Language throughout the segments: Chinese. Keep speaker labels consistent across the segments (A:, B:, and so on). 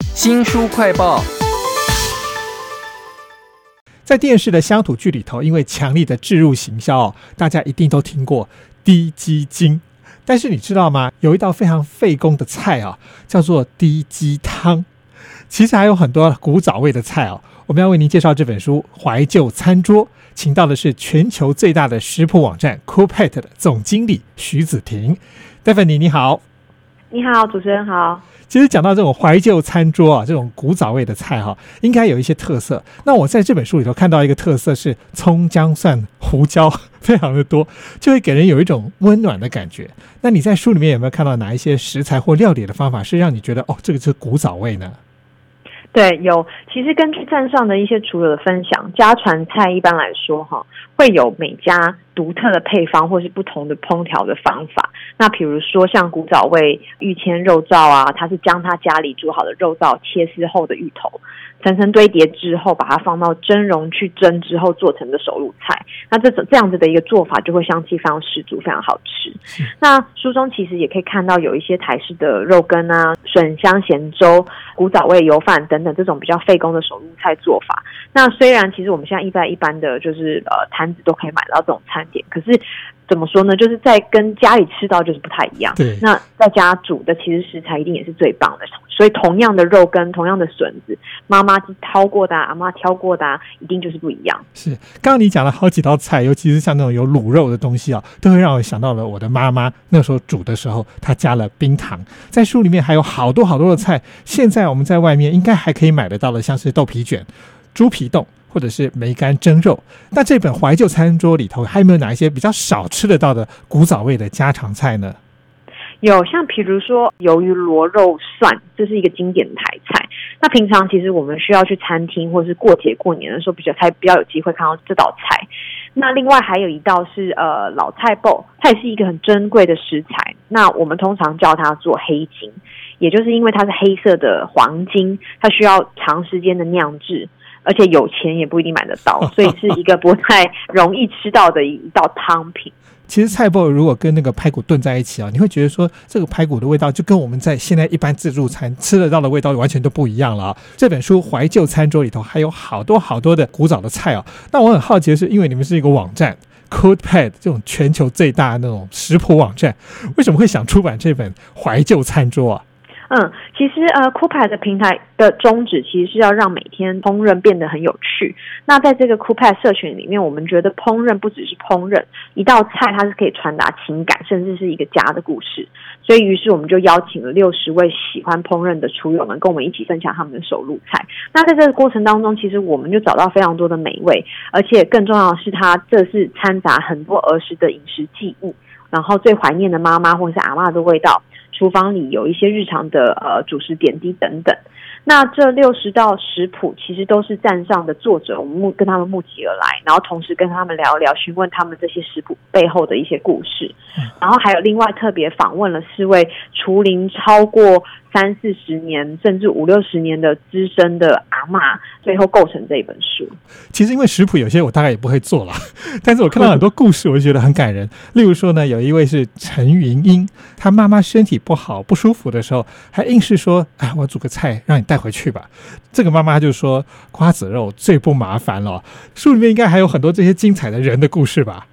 A: 新书快报，
B: 在电视的乡土剧里头，因为强力的置入行销哦，大家一定都听过低鸡精。但是你知道吗？有一道非常费工的菜啊，叫做低鸡汤。其实还有很多古早味的菜哦。我们要为您介绍这本书《怀旧餐桌》，请到的是全球最大的食谱网站 Coopet 的总经理徐子婷。戴芬妮，你好。
C: 你好，主持人好。
B: 其实讲到这种怀旧餐桌啊，这种古早味的菜哈，应该有一些特色。那我在这本书里头看到一个特色是葱姜蒜胡椒 非常的多，就会给人有一种温暖的感觉。那你在书里面有没有看到哪一些食材或料理的方法是让你觉得哦，这个是古早味呢？
C: 对，有。其实根据站上的一些厨友的分享，家传菜一般来说哈，会有每家独特的配方或是不同的烹调的方法。那比如说像古早味玉签肉燥啊，它是将他家里煮好的肉燥切丝后的芋头。层层堆叠之后，把它放到蒸笼去蒸之后做成的手入菜。那这种这样子的一个做法，就会香气非常十足，非常好吃。那书中其实也可以看到有一些台式的肉羹啊、笋香咸粥、古早味油饭等等这种比较费工的手入菜做法。那虽然其实我们现在一般一般的就是呃摊子都可以买到这种餐点，可是。怎么说呢？就是在跟家里吃到就是不太一样。
B: 对，
C: 那在家煮的其实食材一定也是最棒的。所以同样的肉跟同样的笋子，妈妈挑过的，阿妈挑过的，一定就是不一样。
B: 是，刚刚你讲了好几道菜，尤其是像那种有卤肉的东西啊，都会让我想到了我的妈妈那时候煮的时候，她加了冰糖。在书里面还有好多好多的菜，现在我们在外面应该还可以买得到的，像是豆皮卷、猪皮冻。或者是梅干蒸肉，那这本怀旧餐桌里头还有没有哪一些比较少吃得到的古早味的家常菜呢？
C: 有，像比如说鱿鱼螺肉蒜，这是一个经典的台菜。那平常其实我们需要去餐厅或者是过节过年的时候，比较才比较有机会看到这道菜。那另外还有一道是呃老菜脯，它也是一个很珍贵的食材。那我们通常叫它做黑金，也就是因为它是黑色的黄金，它需要长时间的酿制。而且有钱也不一定买得到，所以是一个不太容易吃到的一道汤品。
B: 其实菜脯如果跟那个排骨炖在一起啊，你会觉得说这个排骨的味道就跟我们在现在一般自助餐吃得到的味道完全都不一样了啊！这本书怀旧餐桌里头还有好多好多的古早的菜哦。那我很好奇的是，因为你们是一个网站，Coodpad 这种全球最大的那种食谱网站，为什么会想出版这本怀旧餐桌啊？
C: 嗯，其实呃酷派的平台的宗旨其实是要让每天烹饪变得很有趣。那在这个酷派社群里面，我们觉得烹饪不只是烹饪，一道菜它是可以传达情感，甚至是一个家的故事。所以，于是我们就邀请了六十位喜欢烹饪的厨友们，跟我们一起分享他们的手路菜。那在这个过程当中，其实我们就找到非常多的美味，而且更重要的是，它这是掺杂很多儿时的饮食记忆，然后最怀念的妈妈或者是阿妈的味道。厨房里有一些日常的呃主食点滴等等，那这六十道食谱其实都是站上的作者，我们募跟他们募集而来，然后同时跟他们聊聊，询问他们这些食谱背后的一些故事，然后还有另外特别访问了四位厨龄超过。三四十年甚至五六十年的资深的阿妈，最后构成这一本书。
B: 其实因为食谱有些我大概也不会做了，但是我看到很多故事，我就觉得很感人。例如说呢，有一位是陈云英，她妈妈身体不好不舒服的时候，还硬是说：“哎，我煮个菜让你带回去吧。”这个妈妈就说：“瓜子肉最不麻烦了。”书里面应该还有很多这些精彩的人的故事吧。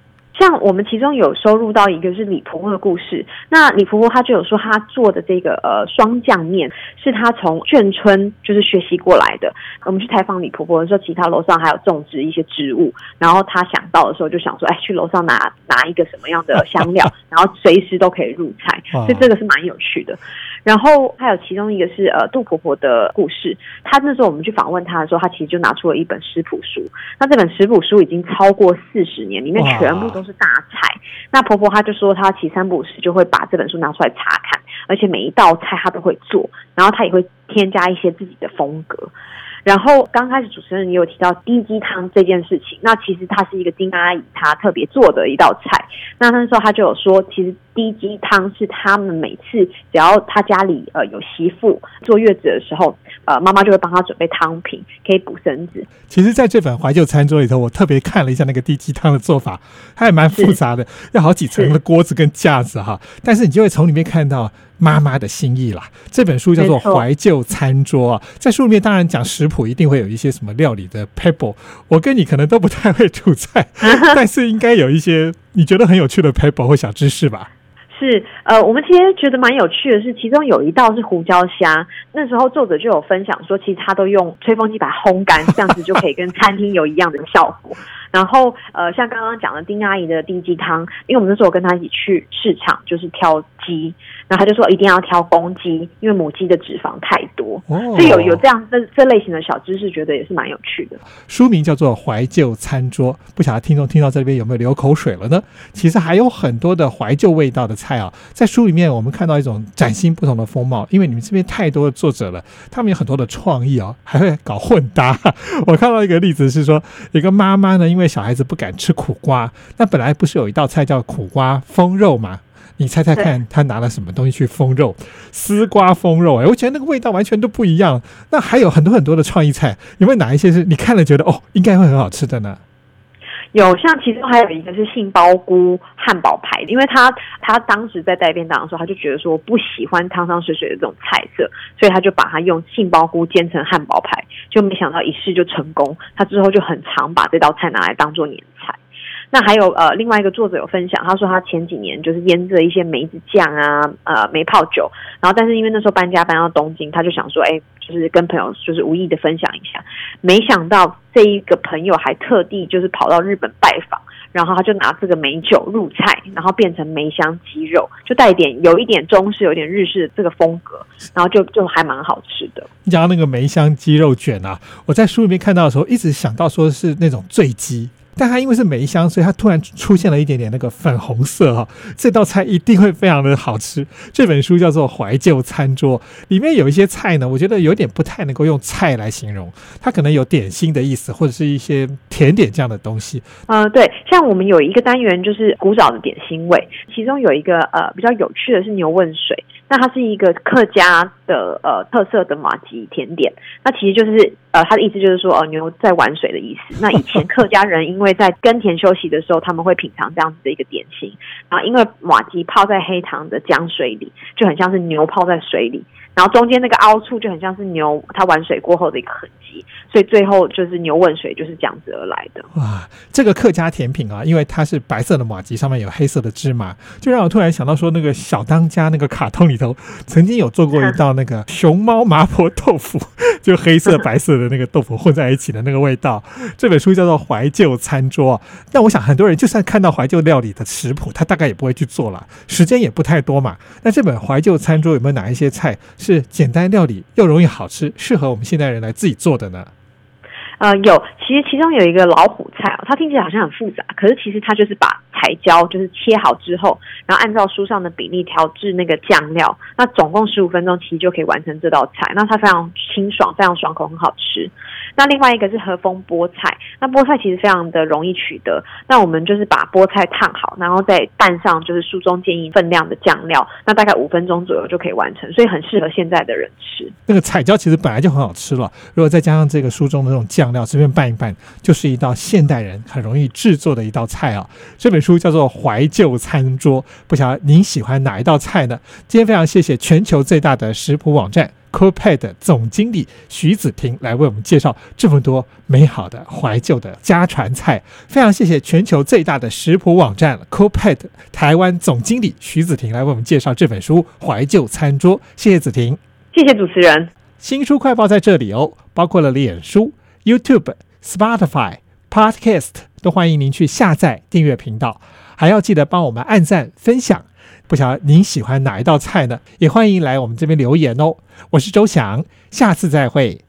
C: 像我们其中有收录到一个是李婆婆的故事，那李婆婆她就有说她做的这个呃双酱面是她从眷村就是学习过来的。我们去采访李婆婆的时候，其他楼上还有种植一些植物，然后她想到的时候就想说，哎，去楼上拿拿一个什么样的香料，然后随时都可以入菜，所以这个是蛮有趣的。然后还有其中一个是呃杜婆婆的故事，她那时候我们去访问她的时候，她其实就拿出了一本食谱书。那这本食谱书已经超过四十年，里面全部都是大菜。那婆婆她就说，她其三不五时就会把这本书拿出来查看，而且每一道菜她都会做，然后她也会添加一些自己的风格。然后刚开始主持人也有提到低鸡汤这件事情，那其实它是一个丁阿姨她特别做的一道菜。那那时候她就有说，其实低鸡汤是他们每次只要他家里呃有媳妇坐月子的时候，呃，妈妈就会帮他准备汤品，可以补身子。
B: 其实，在这本怀旧餐桌里头，我特别看了一下那个低鸡汤的做法，它也蛮复杂的，要好几层的锅子跟架子哈。但是你就会从里面看到妈妈的心意啦。这本书叫做《怀旧餐桌》，在书里面当然讲食谱，一定会有一些什么料理的 pebble。我跟你可能都不太会煮菜，但是应该有一些你觉得很有趣的 pebble 或小知识吧。
C: 是，呃，我们其实觉得蛮有趣的是，其中有一道是胡椒虾。那时候作者就有分享说，其实他都用吹风机把它烘干，这样子就可以跟餐厅有一样的效果。然后，呃，像刚刚讲的丁阿姨的低鸡汤，因为我们那时候跟她一起去市场，就是挑鸡，然后他就说一定要挑公鸡，因为母鸡的脂肪太多。所以有有这样这这类型的小知识，觉得也是蛮有趣的。
B: 书名叫做《怀旧餐桌》，不晓得听众听到这边有没有流口水了呢？其实还有很多的怀旧味道的菜啊，在书里面我们看到一种崭新不同的风貌，因为你们这边太多的作者了，他们有很多的创意哦，还会搞混搭。我看到一个例子是说，一个妈妈呢，因为小孩子不敢吃苦瓜，那本来不是有一道菜叫苦瓜封肉吗？你猜猜看，他拿了什么东西去封肉？丝瓜封肉，哎，我觉得那个味道完全都不一样。那还有很多很多的创意菜，有没有哪一些是你看了觉得哦，应该会很好吃的呢？
C: 有，像其中还有一个是杏鲍菇汉堡排，因为他他当时在带便当的时候，他就觉得说不喜欢汤汤水水的这种菜色，所以他就把它用杏鲍菇煎成汉堡排，就没想到一试就成功。他之后就很常把这道菜拿来当做年菜。那还有呃，另外一个作者有分享，他说他前几年就是腌制一些梅子酱啊，呃，梅泡酒，然后但是因为那时候搬家搬到东京，他就想说，哎，就是跟朋友就是无意的分享一下，没想到这一个朋友还特地就是跑到日本拜访，然后他就拿这个梅酒入菜，然后变成梅香鸡肉，就带点有一点中式，有点日式的这个风格，然后就就还蛮好吃的。
B: 讲那个梅香鸡肉卷啊，我在书里面看到的时候，一直想到说是那种醉鸡。但它因为是梅香，所以它突然出现了一点点那个粉红色哈，这道菜一定会非常的好吃。这本书叫做《怀旧餐桌》，里面有一些菜呢，我觉得有点不太能够用菜来形容，它可能有点心的意思，或者是一些甜点这样的东西。
C: 嗯，对，像我们有一个单元就是古早的点心味，其中有一个呃比较有趣的是牛问水。那它是一个客家的呃特色的马吉甜点，那其实就是呃他的意思就是说呃牛在玩水的意思。那以前客家人因为在耕田休息的时候，他们会品尝这样子的一个点心，然后因为马蹄泡在黑糖的浆水里，就很像是牛泡在水里。然后中间那个凹处就很像是牛它玩水过后的一个痕迹，所以最后就是牛问水就是这样子而来的。
B: 哇，这个客家甜品啊，因为它是白色的马蹄，上面有黑色的芝麻，就让我突然想到说，那个小当家那个卡通里头曾经有做过一道那个熊猫麻婆豆腐，就黑色白色的那个豆腐混在一起的那个味道。这本书叫做《怀旧餐桌》，那我想很多人就算看到怀旧料理的食谱，他大概也不会去做了，时间也不太多嘛。那这本《怀旧餐桌》有没有哪一些菜？是简单料理又容易好吃，适合我们现代人来自己做的呢？
C: 呃，有，其实其中有一个老虎菜啊，它听起来好像很复杂，可是其实它就是把彩椒就是切好之后，然后按照书上的比例调制那个酱料，那总共十五分钟其实就可以完成这道菜。那它非常清爽，非常爽口，很好吃。那另外一个是和风菠菜，那菠菜其实非常的容易取得。那我们就是把菠菜烫好，然后再拌上就是书中建议分量的酱料，那大概五分钟左右就可以完成，所以很适合现在的人吃。
B: 那个彩椒其实本来就很好吃了，如果再加上这个书中的那种酱料，随便拌一拌，就是一道现代人很容易制作的一道菜啊。这本书叫做《怀旧餐桌》，不晓得您喜欢哪一道菜呢？今天非常谢谢全球最大的食谱网站。CoPad 总经理徐子婷来为我们介绍这么多美好的怀旧的家传菜，非常谢谢全球最大的食谱网站 CoPad 台湾总经理徐子婷来为我们介绍这本书《怀旧餐桌》，谢谢子婷，
C: 谢谢主持人。
B: 新书快报在这里哦，包括了脸书、YouTube、Spotify、Podcast，都欢迎您去下载订阅频道，还要记得帮我们按赞分享。不晓得您喜欢哪一道菜呢？也欢迎来我们这边留言哦。我是周翔，下次再会。